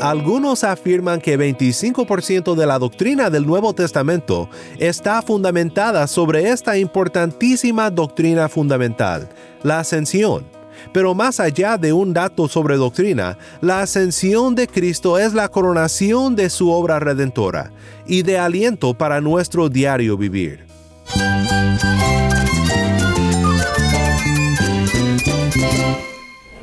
Algunos afirman que 25% de la doctrina del Nuevo Testamento está fundamentada sobre esta importantísima doctrina fundamental, la ascensión. Pero más allá de un dato sobre doctrina, la ascensión de Cristo es la coronación de su obra redentora y de aliento para nuestro diario vivir.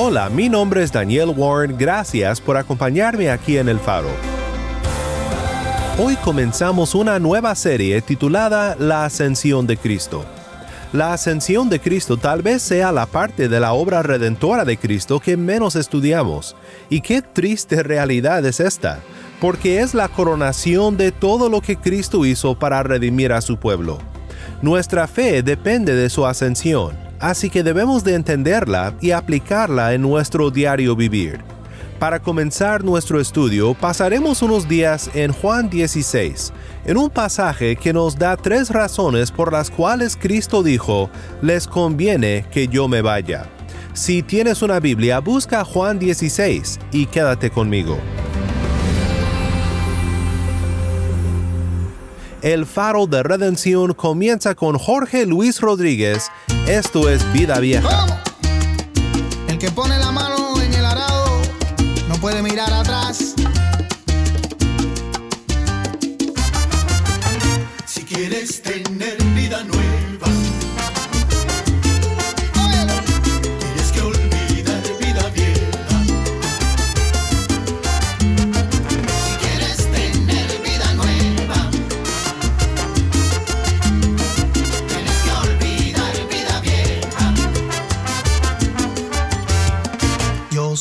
Hola, mi nombre es Daniel Warren, gracias por acompañarme aquí en El Faro. Hoy comenzamos una nueva serie titulada La Ascensión de Cristo. La ascensión de Cristo tal vez sea la parte de la obra redentora de Cristo que menos estudiamos. Y qué triste realidad es esta, porque es la coronación de todo lo que Cristo hizo para redimir a su pueblo. Nuestra fe depende de su ascensión, así que debemos de entenderla y aplicarla en nuestro diario vivir. Para comenzar nuestro estudio, pasaremos unos días en Juan 16, en un pasaje que nos da tres razones por las cuales Cristo dijo, les conviene que yo me vaya. Si tienes una Biblia, busca Juan 16 y quédate conmigo. El faro de redención comienza con Jorge Luis Rodríguez. Esto es Vida Vieja. El que pone la mano en el arado no puede mirar atrás.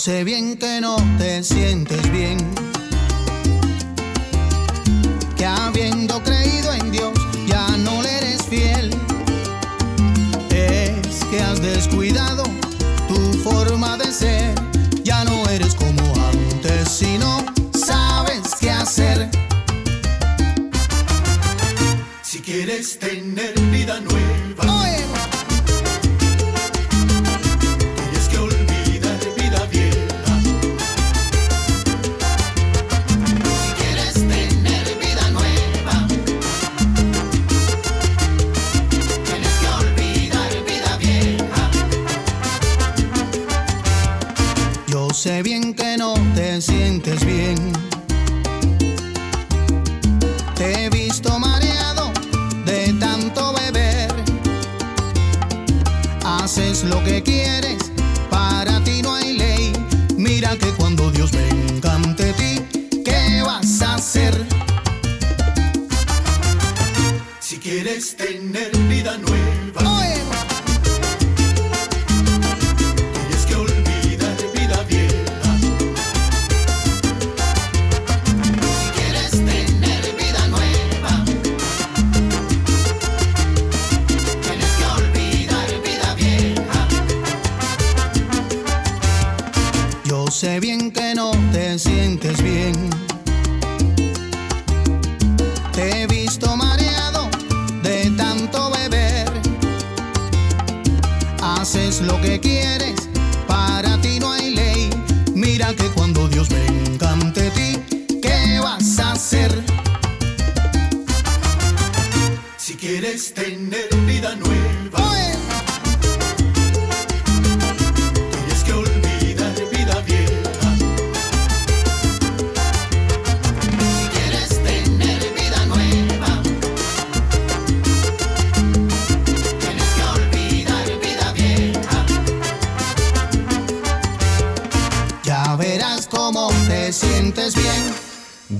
Sé bien que no te sientes bien.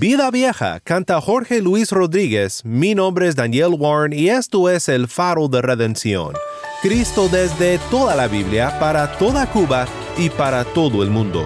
Vida Vieja canta Jorge Luis Rodríguez, mi nombre es Daniel Warren y esto es El Faro de Redención. Cristo desde toda la Biblia, para toda Cuba y para todo el mundo.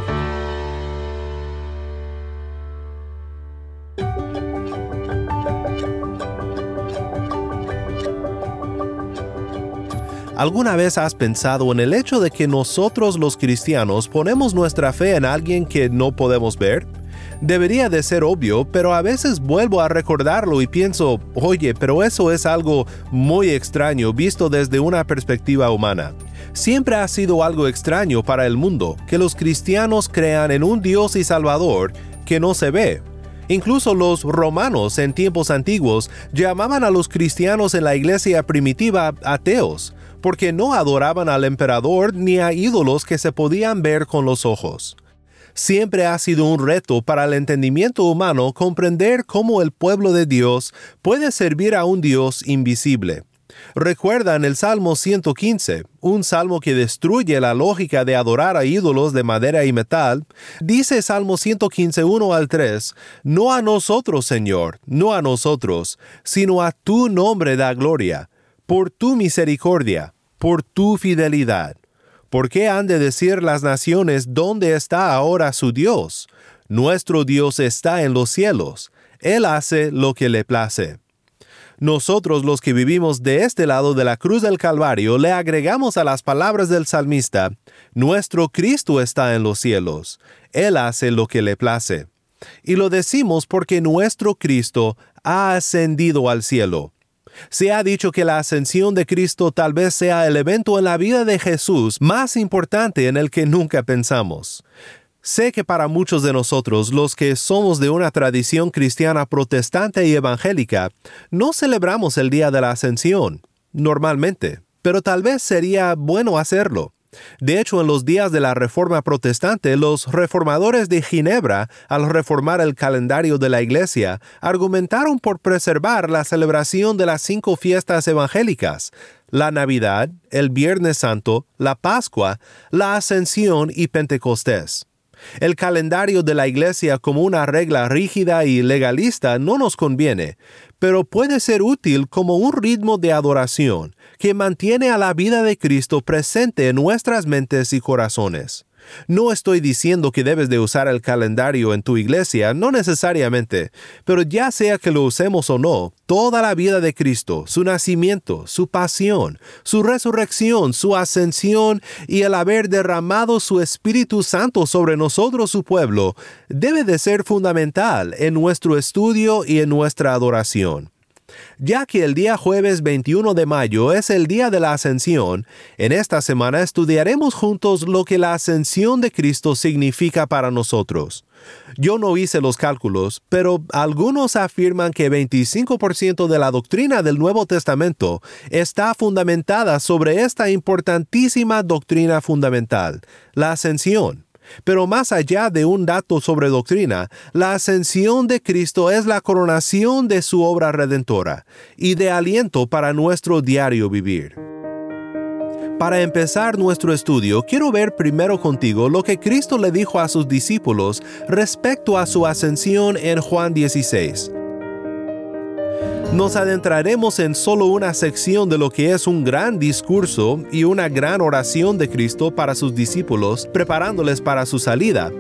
¿Alguna vez has pensado en el hecho de que nosotros los cristianos ponemos nuestra fe en alguien que no podemos ver? Debería de ser obvio, pero a veces vuelvo a recordarlo y pienso, oye, pero eso es algo muy extraño visto desde una perspectiva humana. Siempre ha sido algo extraño para el mundo que los cristianos crean en un Dios y Salvador que no se ve. Incluso los romanos en tiempos antiguos llamaban a los cristianos en la iglesia primitiva ateos, porque no adoraban al emperador ni a ídolos que se podían ver con los ojos. Siempre ha sido un reto para el entendimiento humano comprender cómo el pueblo de Dios puede servir a un Dios invisible. Recuerda en el Salmo 115, un salmo que destruye la lógica de adorar a ídolos de madera y metal, dice Salmo 115, 1 al 3, No a nosotros, Señor, no a nosotros, sino a tu nombre da gloria por tu misericordia, por tu fidelidad. ¿Por qué han de decir las naciones dónde está ahora su Dios? Nuestro Dios está en los cielos. Él hace lo que le place. Nosotros los que vivimos de este lado de la cruz del Calvario le agregamos a las palabras del salmista, Nuestro Cristo está en los cielos. Él hace lo que le place. Y lo decimos porque nuestro Cristo ha ascendido al cielo. Se ha dicho que la ascensión de Cristo tal vez sea el evento en la vida de Jesús más importante en el que nunca pensamos. Sé que para muchos de nosotros, los que somos de una tradición cristiana protestante y evangélica, no celebramos el día de la ascensión, normalmente, pero tal vez sería bueno hacerlo. De hecho, en los días de la Reforma Protestante, los reformadores de Ginebra, al reformar el calendario de la Iglesia, argumentaron por preservar la celebración de las cinco fiestas evangélicas, la Navidad, el Viernes Santo, la Pascua, la Ascensión y Pentecostés. El calendario de la Iglesia como una regla rígida y legalista no nos conviene, pero puede ser útil como un ritmo de adoración que mantiene a la vida de Cristo presente en nuestras mentes y corazones. No estoy diciendo que debes de usar el calendario en tu iglesia, no necesariamente, pero ya sea que lo usemos o no, toda la vida de Cristo, su nacimiento, su pasión, su resurrección, su ascensión y el haber derramado su Espíritu Santo sobre nosotros su pueblo, debe de ser fundamental en nuestro estudio y en nuestra adoración. Ya que el día jueves 21 de mayo es el día de la ascensión, en esta semana estudiaremos juntos lo que la ascensión de Cristo significa para nosotros. Yo no hice los cálculos, pero algunos afirman que 25% de la doctrina del Nuevo Testamento está fundamentada sobre esta importantísima doctrina fundamental, la ascensión. Pero más allá de un dato sobre doctrina, la ascensión de Cristo es la coronación de su obra redentora y de aliento para nuestro diario vivir. Para empezar nuestro estudio, quiero ver primero contigo lo que Cristo le dijo a sus discípulos respecto a su ascensión en Juan 16 nos adentraremos en solo una sección de lo que es un gran discurso y una gran oración de Cristo para sus discípulos, preparándoles para su salida,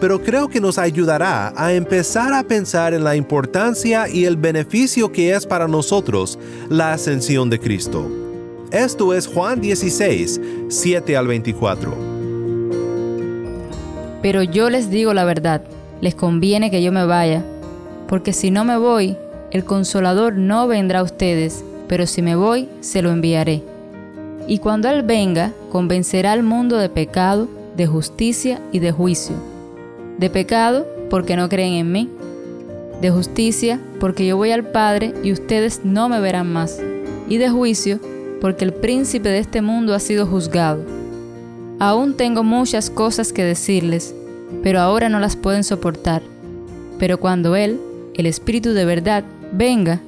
pero creo que nos ayudará a empezar a pensar en la importancia y el beneficio que es para nosotros la ascensión de Cristo. Esto es Juan 16, 7 al 24. Pero yo les digo la verdad, les conviene que yo me vaya, porque si no me voy, el consolador no vendrá a ustedes, pero si me voy, se lo enviaré. Y cuando Él venga, convencerá al mundo de pecado, de justicia y de juicio. De pecado, porque no creen en mí. De justicia, porque yo voy al Padre y ustedes no me verán más. Y de juicio, porque el príncipe de este mundo ha sido juzgado. Aún tengo muchas cosas que decirles, pero ahora no las pueden soportar. Pero cuando Él, el Espíritu de verdad, venga,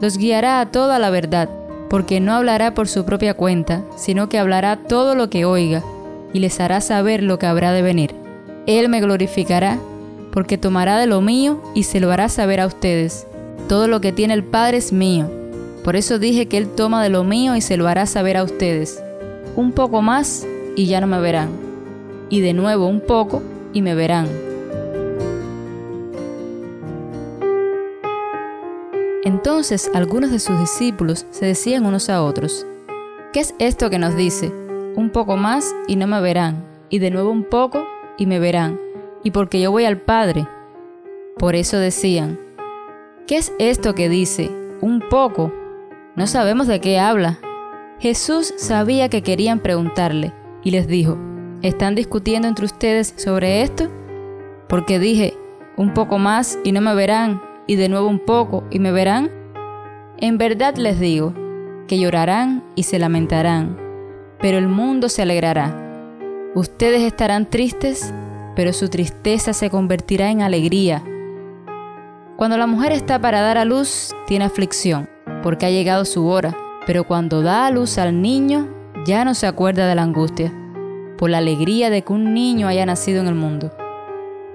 los guiará a toda la verdad, porque no hablará por su propia cuenta, sino que hablará todo lo que oiga, y les hará saber lo que habrá de venir. Él me glorificará, porque tomará de lo mío y se lo hará saber a ustedes. Todo lo que tiene el Padre es mío. Por eso dije que Él toma de lo mío y se lo hará saber a ustedes. Un poco más y ya no me verán. Y de nuevo un poco y me verán. Entonces algunos de sus discípulos se decían unos a otros, ¿qué es esto que nos dice? Un poco más y no me verán, y de nuevo un poco y me verán, y porque yo voy al Padre. Por eso decían, ¿qué es esto que dice? Un poco. No sabemos de qué habla. Jesús sabía que querían preguntarle, y les dijo, ¿están discutiendo entre ustedes sobre esto? Porque dije, un poco más y no me verán, y de nuevo un poco y me verán? En verdad les digo, que llorarán y se lamentarán, pero el mundo se alegrará. Ustedes estarán tristes, pero su tristeza se convertirá en alegría. Cuando la mujer está para dar a luz, tiene aflicción, porque ha llegado su hora, pero cuando da a luz al niño, ya no se acuerda de la angustia, por la alegría de que un niño haya nacido en el mundo.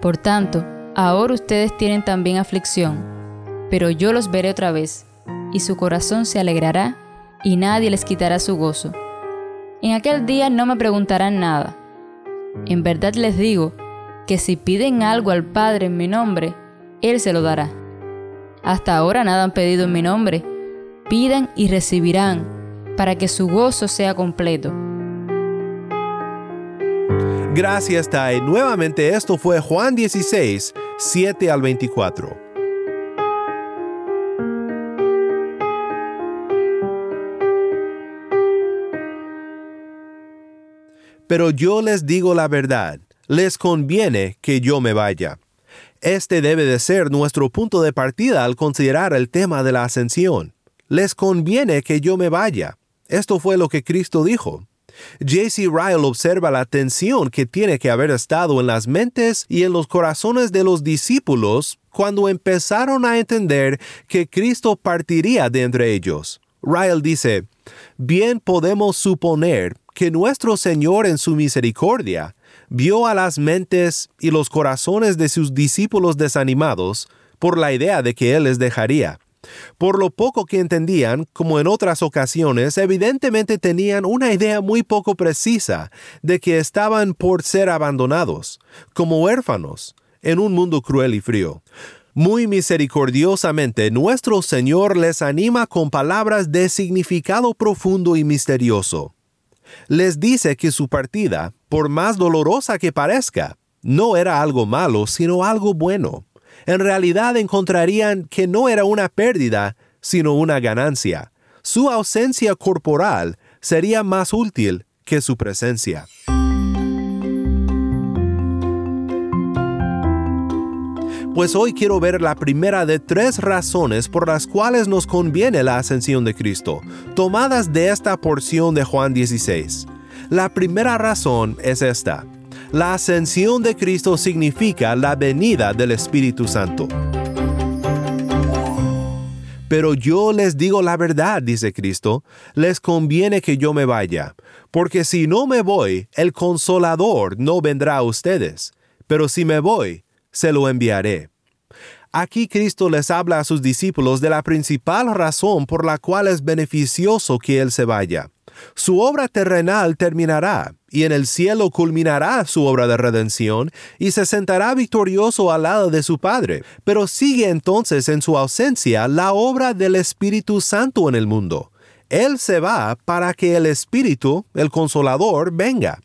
Por tanto, Ahora ustedes tienen también aflicción, pero yo los veré otra vez, y su corazón se alegrará, y nadie les quitará su gozo. En aquel día no me preguntarán nada. En verdad les digo que si piden algo al Padre en mi nombre, Él se lo dará. Hasta ahora nada han pedido en mi nombre. Pidan y recibirán, para que su gozo sea completo. Gracias, Tai. Nuevamente esto fue Juan 16, 7 al 24. Pero yo les digo la verdad, les conviene que yo me vaya. Este debe de ser nuestro punto de partida al considerar el tema de la ascensión. Les conviene que yo me vaya. Esto fue lo que Cristo dijo. J.C. Ryle observa la tensión que tiene que haber estado en las mentes y en los corazones de los discípulos cuando empezaron a entender que Cristo partiría de entre ellos. Ryle dice, bien podemos suponer que nuestro Señor en su misericordia vio a las mentes y los corazones de sus discípulos desanimados por la idea de que Él les dejaría. Por lo poco que entendían, como en otras ocasiones, evidentemente tenían una idea muy poco precisa de que estaban por ser abandonados, como huérfanos, en un mundo cruel y frío. Muy misericordiosamente, nuestro Señor les anima con palabras de significado profundo y misterioso. Les dice que su partida, por más dolorosa que parezca, no era algo malo, sino algo bueno en realidad encontrarían que no era una pérdida, sino una ganancia. Su ausencia corporal sería más útil que su presencia. Pues hoy quiero ver la primera de tres razones por las cuales nos conviene la ascensión de Cristo, tomadas de esta porción de Juan 16. La primera razón es esta. La ascensión de Cristo significa la venida del Espíritu Santo. Pero yo les digo la verdad, dice Cristo, les conviene que yo me vaya, porque si no me voy, el consolador no vendrá a ustedes, pero si me voy, se lo enviaré. Aquí Cristo les habla a sus discípulos de la principal razón por la cual es beneficioso que Él se vaya. Su obra terrenal terminará, y en el cielo culminará su obra de redención, y se sentará victorioso al lado de su Padre. Pero sigue entonces en su ausencia la obra del Espíritu Santo en el mundo. Él se va para que el Espíritu, el Consolador, venga.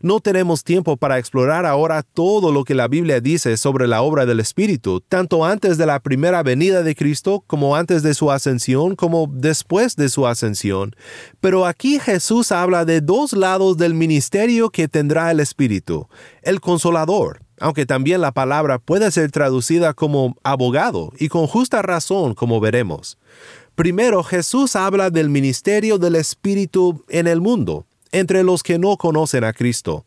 No tenemos tiempo para explorar ahora todo lo que la Biblia dice sobre la obra del Espíritu, tanto antes de la primera venida de Cristo como antes de su ascensión como después de su ascensión. Pero aquí Jesús habla de dos lados del ministerio que tendrá el Espíritu. El consolador, aunque también la palabra puede ser traducida como abogado y con justa razón, como veremos. Primero, Jesús habla del ministerio del Espíritu en el mundo, entre los que no conocen a Cristo.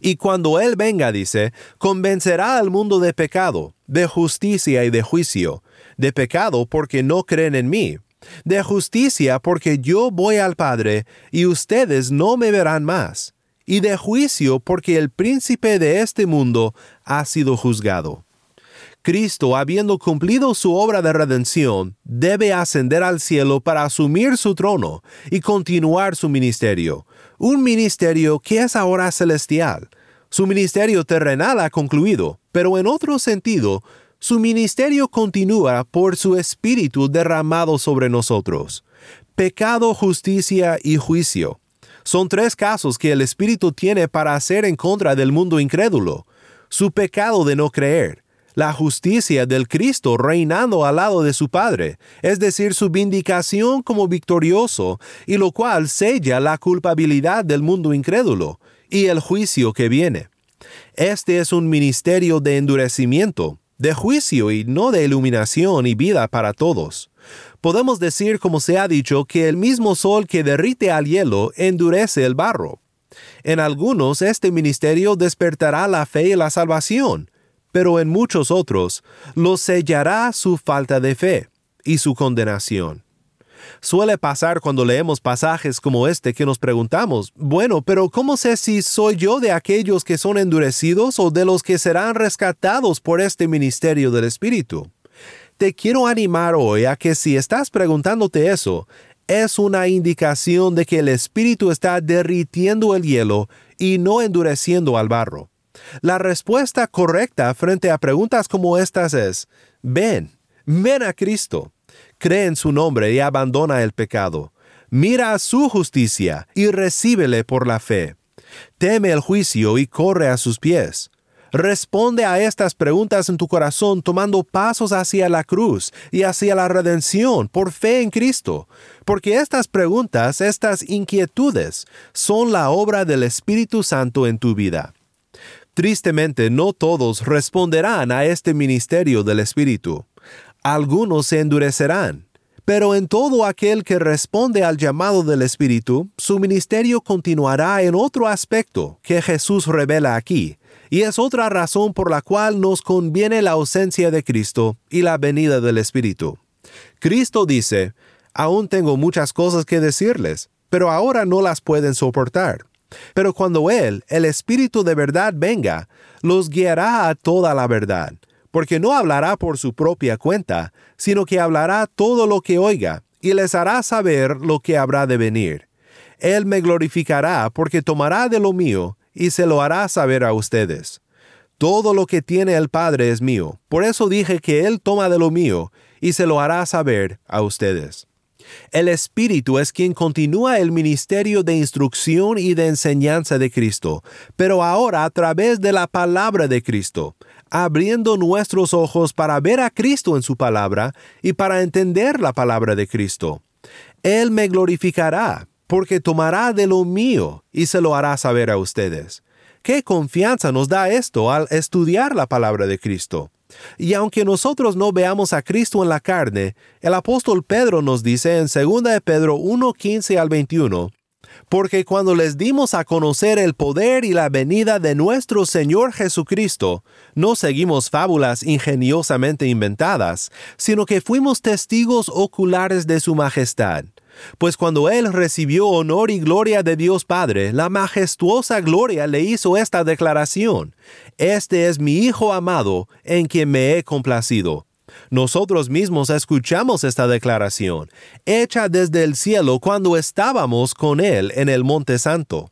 Y cuando Él venga, dice, convencerá al mundo de pecado, de justicia y de juicio, de pecado porque no creen en mí, de justicia porque yo voy al Padre y ustedes no me verán más, y de juicio porque el príncipe de este mundo ha sido juzgado. Cristo, habiendo cumplido su obra de redención, debe ascender al cielo para asumir su trono y continuar su ministerio, un ministerio que es ahora celestial. Su ministerio terrenal ha concluido, pero en otro sentido, su ministerio continúa por su Espíritu derramado sobre nosotros. Pecado, justicia y juicio. Son tres casos que el Espíritu tiene para hacer en contra del mundo incrédulo. Su pecado de no creer, la justicia del Cristo reinando al lado de su Padre, es decir, su vindicación como victorioso, y lo cual sella la culpabilidad del mundo incrédulo, y el juicio que viene. Este es un ministerio de endurecimiento, de juicio y no de iluminación y vida para todos. Podemos decir, como se ha dicho, que el mismo sol que derrite al hielo endurece el barro. En algunos este ministerio despertará la fe y la salvación, pero en muchos otros lo sellará su falta de fe y su condenación. Suele pasar cuando leemos pasajes como este que nos preguntamos, bueno, pero ¿cómo sé si soy yo de aquellos que son endurecidos o de los que serán rescatados por este ministerio del Espíritu? Te quiero animar hoy a que si estás preguntándote eso, es una indicación de que el Espíritu está derritiendo el hielo y no endureciendo al barro. La respuesta correcta frente a preguntas como estas es, ven, ven a Cristo cree en su nombre y abandona el pecado. Mira a su justicia y recíbele por la fe. Teme el juicio y corre a sus pies. Responde a estas preguntas en tu corazón tomando pasos hacia la cruz y hacia la redención por fe en Cristo, porque estas preguntas, estas inquietudes, son la obra del Espíritu Santo en tu vida. Tristemente, no todos responderán a este ministerio del Espíritu algunos se endurecerán. Pero en todo aquel que responde al llamado del Espíritu, su ministerio continuará en otro aspecto que Jesús revela aquí, y es otra razón por la cual nos conviene la ausencia de Cristo y la venida del Espíritu. Cristo dice, aún tengo muchas cosas que decirles, pero ahora no las pueden soportar. Pero cuando Él, el Espíritu de verdad, venga, los guiará a toda la verdad porque no hablará por su propia cuenta, sino que hablará todo lo que oiga, y les hará saber lo que habrá de venir. Él me glorificará porque tomará de lo mío, y se lo hará saber a ustedes. Todo lo que tiene el Padre es mío, por eso dije que Él toma de lo mío, y se lo hará saber a ustedes. El Espíritu es quien continúa el ministerio de instrucción y de enseñanza de Cristo, pero ahora a través de la palabra de Cristo, abriendo nuestros ojos para ver a Cristo en su palabra y para entender la palabra de Cristo. Él me glorificará, porque tomará de lo mío y se lo hará saber a ustedes. ¿Qué confianza nos da esto al estudiar la palabra de Cristo? Y aunque nosotros no veamos a Cristo en la carne, el apóstol Pedro nos dice en 2 de Pedro 1:15 al 21, porque cuando les dimos a conocer el poder y la venida de nuestro Señor Jesucristo, no seguimos fábulas ingeniosamente inventadas, sino que fuimos testigos oculares de su majestad. Pues cuando Él recibió honor y gloria de Dios Padre, la majestuosa gloria le hizo esta declaración, Este es mi Hijo amado, en quien me he complacido. Nosotros mismos escuchamos esta declaración, hecha desde el cielo cuando estábamos con Él en el Monte Santo.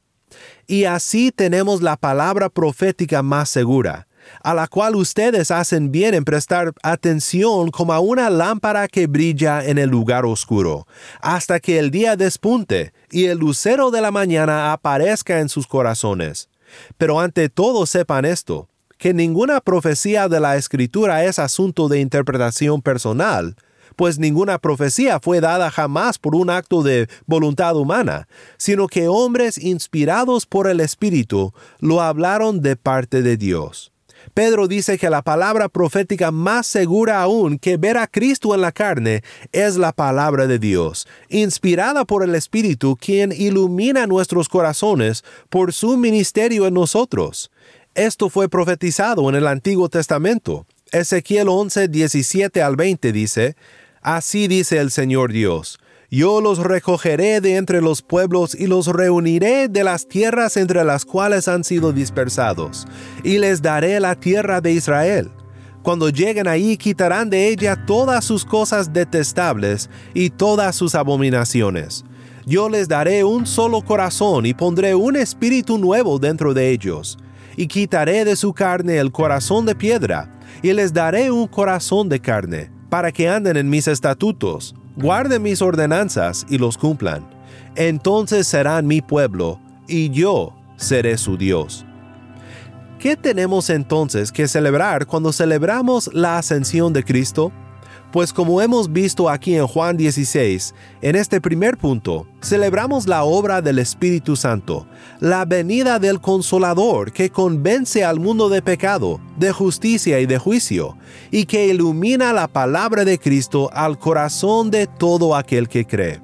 Y así tenemos la palabra profética más segura, a la cual ustedes hacen bien en prestar atención como a una lámpara que brilla en el lugar oscuro, hasta que el día despunte y el lucero de la mañana aparezca en sus corazones. Pero ante todo sepan esto, que ninguna profecía de la Escritura es asunto de interpretación personal, pues ninguna profecía fue dada jamás por un acto de voluntad humana, sino que hombres inspirados por el Espíritu lo hablaron de parte de Dios. Pedro dice que la palabra profética más segura aún que ver a Cristo en la carne es la palabra de Dios, inspirada por el Espíritu, quien ilumina nuestros corazones por su ministerio en nosotros. Esto fue profetizado en el Antiguo Testamento. Ezequiel 11, 17 al 20 dice, Así dice el Señor Dios, yo los recogeré de entre los pueblos y los reuniré de las tierras entre las cuales han sido dispersados, y les daré la tierra de Israel. Cuando lleguen ahí quitarán de ella todas sus cosas detestables y todas sus abominaciones. Yo les daré un solo corazón y pondré un espíritu nuevo dentro de ellos. Y quitaré de su carne el corazón de piedra, y les daré un corazón de carne, para que anden en mis estatutos, guarden mis ordenanzas y los cumplan. Entonces serán mi pueblo, y yo seré su Dios. ¿Qué tenemos entonces que celebrar cuando celebramos la ascensión de Cristo? Pues como hemos visto aquí en Juan 16, en este primer punto, celebramos la obra del Espíritu Santo, la venida del Consolador que convence al mundo de pecado, de justicia y de juicio, y que ilumina la palabra de Cristo al corazón de todo aquel que cree.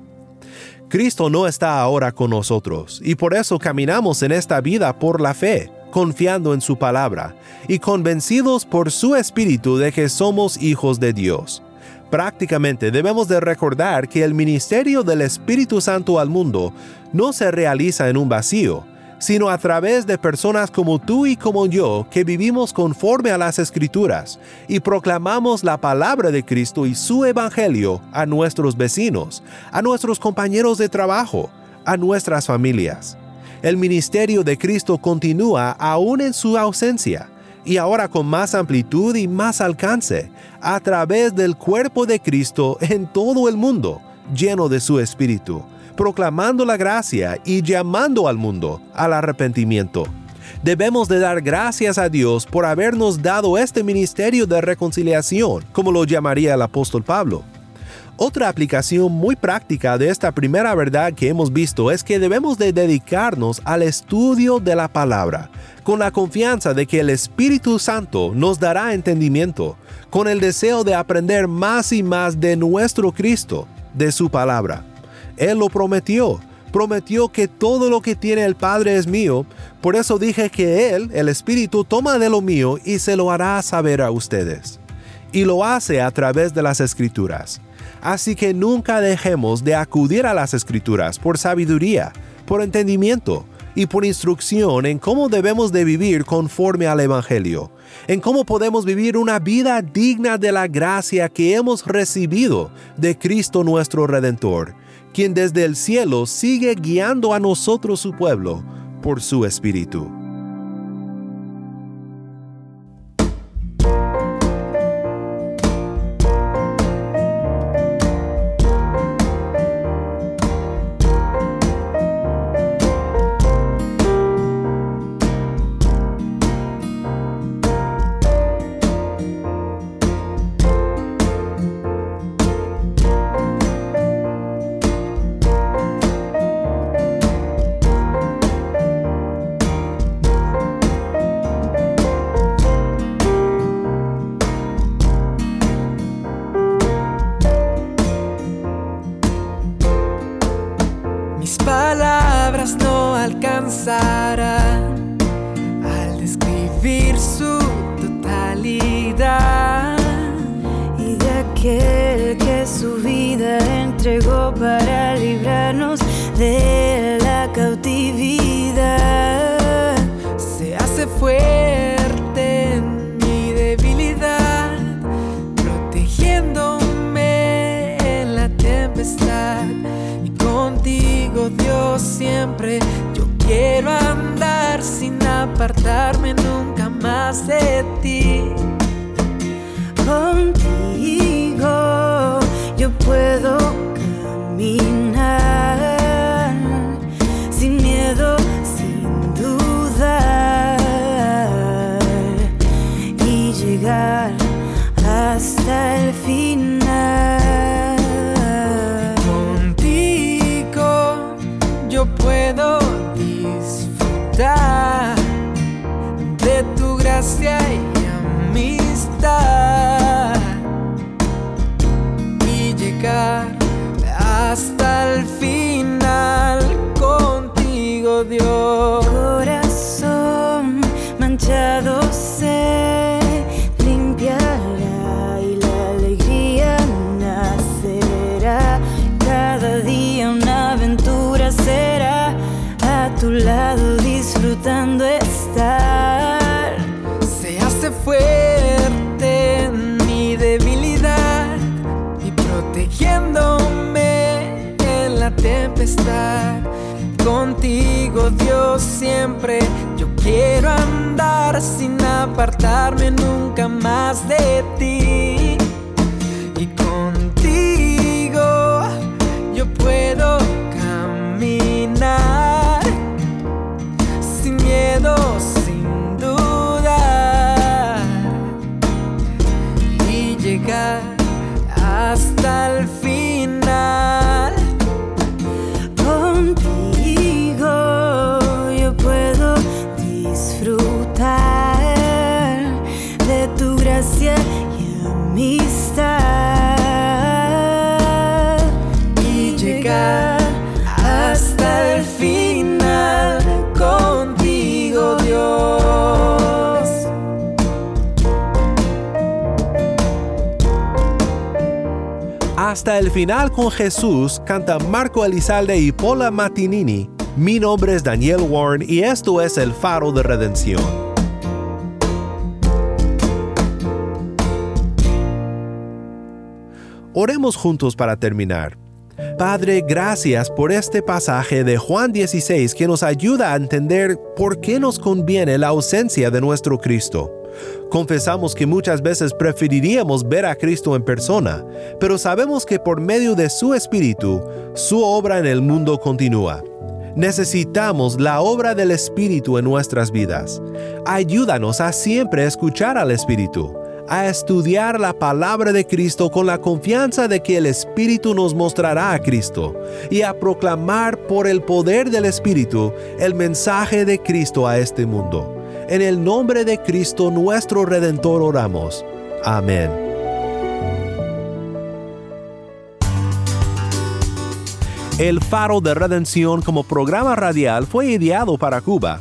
Cristo no está ahora con nosotros, y por eso caminamos en esta vida por la fe confiando en su palabra y convencidos por su espíritu de que somos hijos de Dios. Prácticamente debemos de recordar que el ministerio del Espíritu Santo al mundo no se realiza en un vacío, sino a través de personas como tú y como yo que vivimos conforme a las escrituras y proclamamos la palabra de Cristo y su evangelio a nuestros vecinos, a nuestros compañeros de trabajo, a nuestras familias. El ministerio de Cristo continúa aún en su ausencia y ahora con más amplitud y más alcance, a través del cuerpo de Cristo en todo el mundo, lleno de su Espíritu, proclamando la gracia y llamando al mundo al arrepentimiento. Debemos de dar gracias a Dios por habernos dado este ministerio de reconciliación, como lo llamaría el apóstol Pablo. Otra aplicación muy práctica de esta primera verdad que hemos visto es que debemos de dedicarnos al estudio de la palabra, con la confianza de que el Espíritu Santo nos dará entendimiento, con el deseo de aprender más y más de nuestro Cristo, de su palabra. Él lo prometió, prometió que todo lo que tiene el Padre es mío, por eso dije que Él, el Espíritu, toma de lo mío y se lo hará saber a ustedes. Y lo hace a través de las Escrituras. Así que nunca dejemos de acudir a las escrituras por sabiduría, por entendimiento y por instrucción en cómo debemos de vivir conforme al Evangelio, en cómo podemos vivir una vida digna de la gracia que hemos recibido de Cristo nuestro Redentor, quien desde el cielo sigue guiando a nosotros su pueblo por su Espíritu. Contigo Dios siempre yo quiero andar sin apartarme nunca más de ti. Y contigo yo puedo caminar sin miedo, sin dudar y llegar hasta el final. Hasta el final con Jesús canta Marco Elizalde y Paula Matinini. Mi nombre es Daniel Warren y esto es El Faro de Redención. Oremos juntos para terminar. Padre, gracias por este pasaje de Juan 16 que nos ayuda a entender por qué nos conviene la ausencia de nuestro Cristo. Confesamos que muchas veces preferiríamos ver a Cristo en persona, pero sabemos que por medio de su Espíritu, su obra en el mundo continúa. Necesitamos la obra del Espíritu en nuestras vidas. Ayúdanos a siempre escuchar al Espíritu, a estudiar la palabra de Cristo con la confianza de que el Espíritu nos mostrará a Cristo y a proclamar por el poder del Espíritu el mensaje de Cristo a este mundo. En el nombre de Cristo nuestro Redentor oramos. Amén. El Faro de Redención como programa radial fue ideado para Cuba,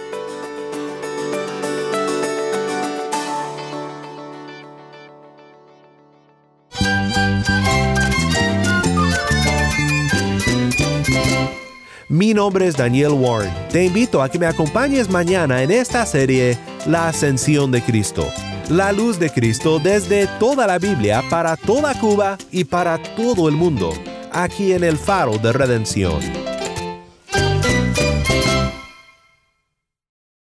Mi nombre es Daniel Warren. Te invito a que me acompañes mañana en esta serie La Ascensión de Cristo. La luz de Cristo desde toda la Biblia para toda Cuba y para todo el mundo, aquí en el faro de redención.